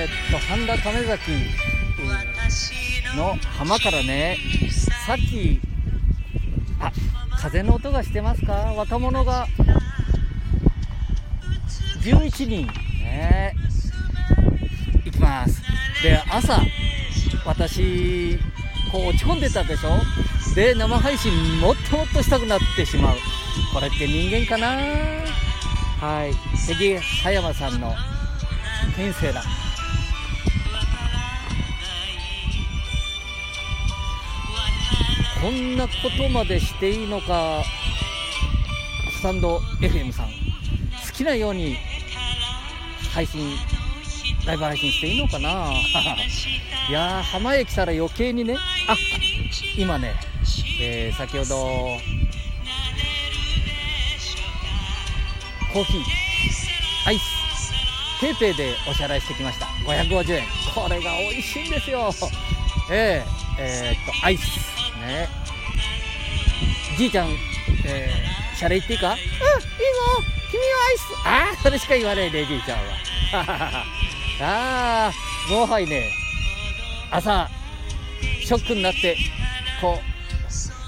えー、っと半田亀崎の浜からねさっきあ風の音がしてますか？若者が11人ね行きます。で朝私こう落ち込んでたでしょ？で生配信もっともっとしたくなってしまう。これって人間かな？はい。関葉山さんの天性だ。こんなことまでしていいのか。スタンド FM さん。好きなように配信ライブ配信していいのかな。いやー浜へ来たら余計にね。あ今ね、えー、先ほどコーヒーアイスペイペイでお支払いしてきました。550円。これが美味しいんですよ。えー、えー、っとアイス。ね。じいちゃん、えー、シャレ言っていいか？うんいいぞ。君はアイス。ああそれしか言わないねじいちゃんは。ああもはやね。朝ショックになってこ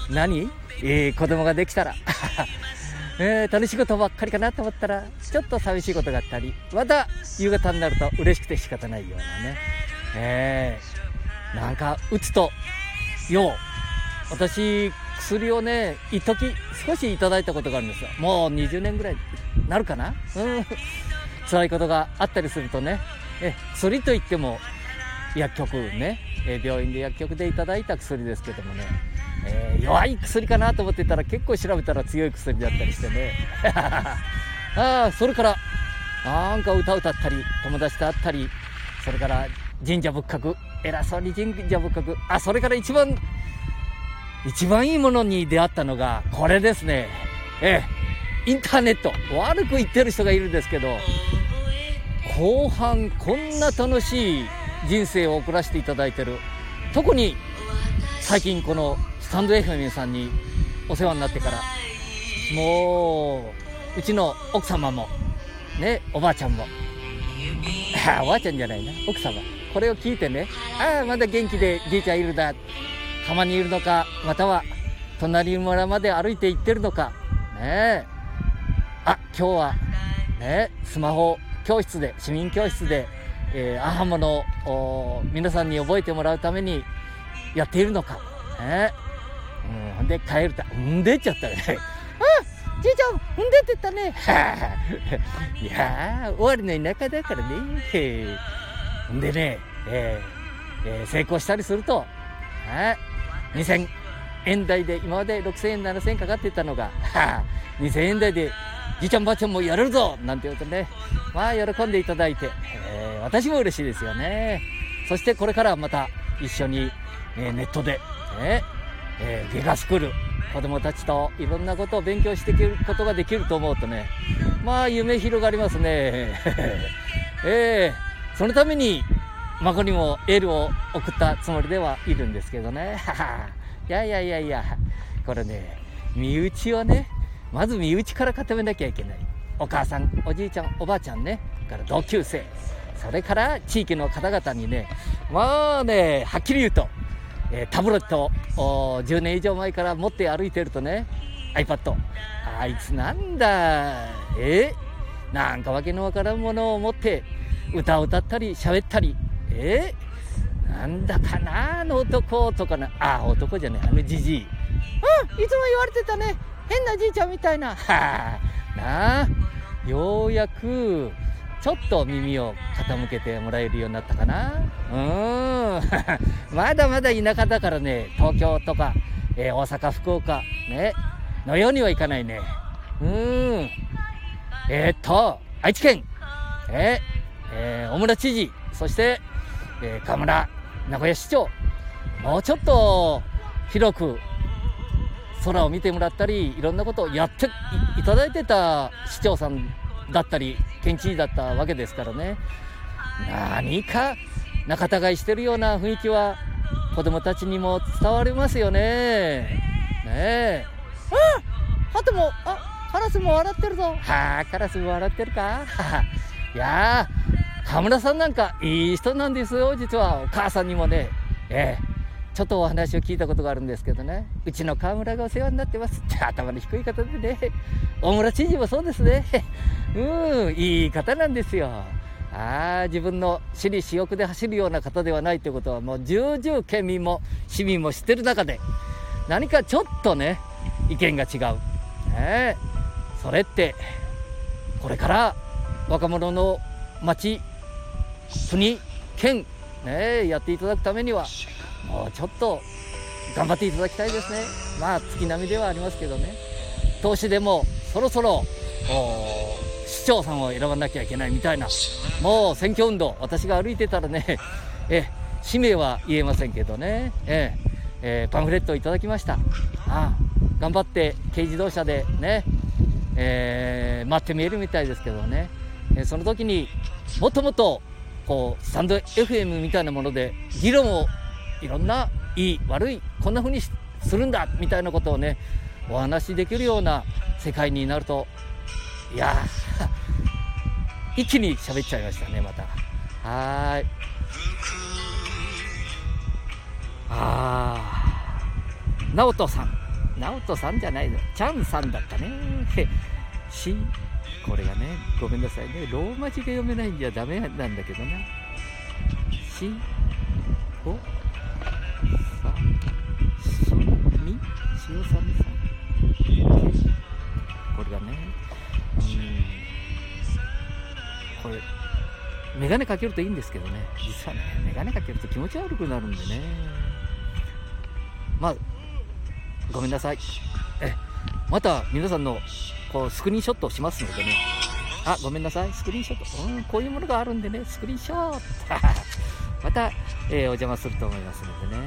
う何、えー、子供ができたら。えー、楽しいことばっかりかなと思ったらちょっと寂しいことがあったり。また夕方になると嬉しくて仕方ないようなね。えー、なんか打つとよう私薬をね一時少しいただいたことがあるんですよ。もう20年ぐらいなるかな？うん。辛いことがあったりするとね。え薬といっても薬局ね、え病院で薬局でいただいた薬ですけどもね、えー、弱い薬かなと思ってたら結構調べたら強い薬だったりしてね。ああそれからなんか歌歌ったり友達と会ったりそれから神社仏閣偉そうに神社仏閣。あそれから一番一番いいものに出会ったのがこれですね。ええ。インターネット。悪く言ってる人がいるんですけど後半こんな楽しい人生を送らせていただいてる。特に最近このスタンド FM さんにお世話になってからもううちの奥様もねおばあちゃんも。あ おばあちゃんじゃないな奥様。これを聞いてねああまだ元気でじいちゃんいるだ。浜にいるのかまたは隣村まで歩いて行ってるのか。ねえ。あ今日はねスマホ教室で市民教室で、えー、アハモの皆さんに覚えてもらうためにやっているのか。ねうんで帰るたうんでっちゃったよね。あじいちゃんうんでって言ったね。いやー終わりの田舎だからね。んでね、えーえー、成功したりすると、ね、2000円台で今まで6000円7000円かかってたのが2000円台でじいちゃんばあちゃんもやれるぞなんて言うとねまあ喜んでいただいて、えー、私も嬉しいですよね。そしてこれからまた一緒に、えー、ネットで、ねえー、ゲガスクール子供たちといろんなことを勉強していくことができると思うとねまあ夢広がりますね。えー、そのために孫にもエールを送ったつもりではいるんですけどね。いやいやいやいや。これね身内をねまず身内から固めなきゃいけない。お母さんおじいちゃんおばあちゃんね。から同級生。それから地域の方々にねまあねはっきり言うと、えー、タブレットを10年以上前から持って歩いてるとね iPad あいつなんだ。え？ー、なんかわけのわからんものを持って歌を歌ったり喋ったりえ、なんだかなあの男とかな？あ男じゃねえ。あのじじい。うんいつも言われてたね。変なじいちゃんみたいな。はあ、なあ、ようやく、ちょっと耳を傾けてもらえるようになったかな。うん。まだまだ田舎だからね、東京とか、えー、大阪、福岡、ね、のようにはいかないね。うん。えー、っと、愛知県、えー、えー、大村知事、そして、えー、河村名古屋市長、もうちょっと広く空を見てもらったりいろんなことをやっていただいてた市長さんだったり県知事だったわけですからね。何か仲違いしてるような雰囲気は子供たちにも伝わりますよね。ねえ。あハトもあカラスも笑ってるぞ。はあカラスも笑ってるか？いやカ河村さんなんかいい人なんですよ、実は。お母さんにもね、ええちょっとお話を聞いたことがあるんですけどね、うちの河村がお世話になってます。って頭の低い方でね、大村知事もそうですね。うん、いい方なんですよ。ああ、自分の私利私欲で走るような方ではないということは、もう重々県民も市民も知ってる中で、何かちょっとね、意見が違う。ね、それって、これから若者の町、国、県、ね、やっていただくためには、もうちょっと頑張っていただきたいですね。まあ、月並みではありますけどね。投資でもそろそろ、市長さんを選ばなきゃいけないみたいな、もう選挙運動、私が歩いてたらね、え、氏名は言えませんけどね、ええー、パンフレットをいただきました。ああ頑張って軽自動車でね、えー、待って見えるみたいですけどね、えその時にもっともっとこうスタンド FM みたいなもので議論をいろんないい悪いこんな風にするんだみたいなことをねお話しできるような世界になるといや一気に喋っちゃいましたねまた。はーい。ああ直人さん。直人さんじゃないのチャンさんだったね。しこれがねごめんなさいね。ローマ字が読めないんじゃダメなんだけどな。しおさしみ塩さみさん？これがね。うん。これ眼鏡かけるといいんですけどね。実はね眼鏡かけると気持ち悪くなるんでね。まあごめんなさい。また皆さんのこうスクリーンショットをしますのでね。あごめんなさい。スクリーンショット。うんこういうものがあるんでね。スクリーンショット。また、えー、お邪魔すると思いますのでね、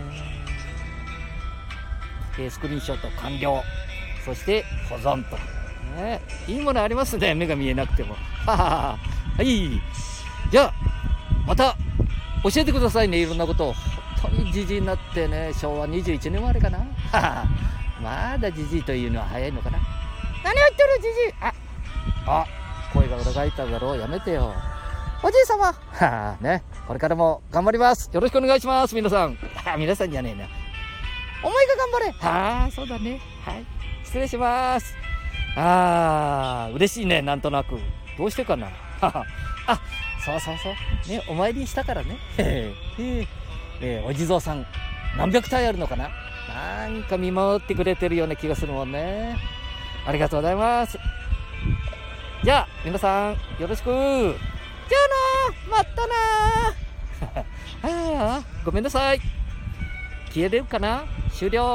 えー、スクリーンショット完了。そして保存と、ね、いいものありますね。目が見えなくても。はい。じゃあまた教えてくださいね。いろんなことを。本当にじじいになってね。昭和21年生まれかな。まだじじいというのは早いのかな？何を言ってるじじいあ。あ声が裏返っただろう。やめてよ。おじい様。はあね。これからも頑張ります。よろしくお願いします皆さん。あ皆さんじゃねえな。お前が頑張れ。はあそうだね。はい。失礼します。ああ嬉しいねなんとなく。どうしてかな？あそうそうそう。ねお参りしたからね。えー、えー、お地蔵さん何百体あるのかな？なんか見守ってくれてるような気がするもんね。ありがとうございます。じゃあ皆さんよろしく。じゃあなまたな。ああごめんなさい。消えれるかな？終了。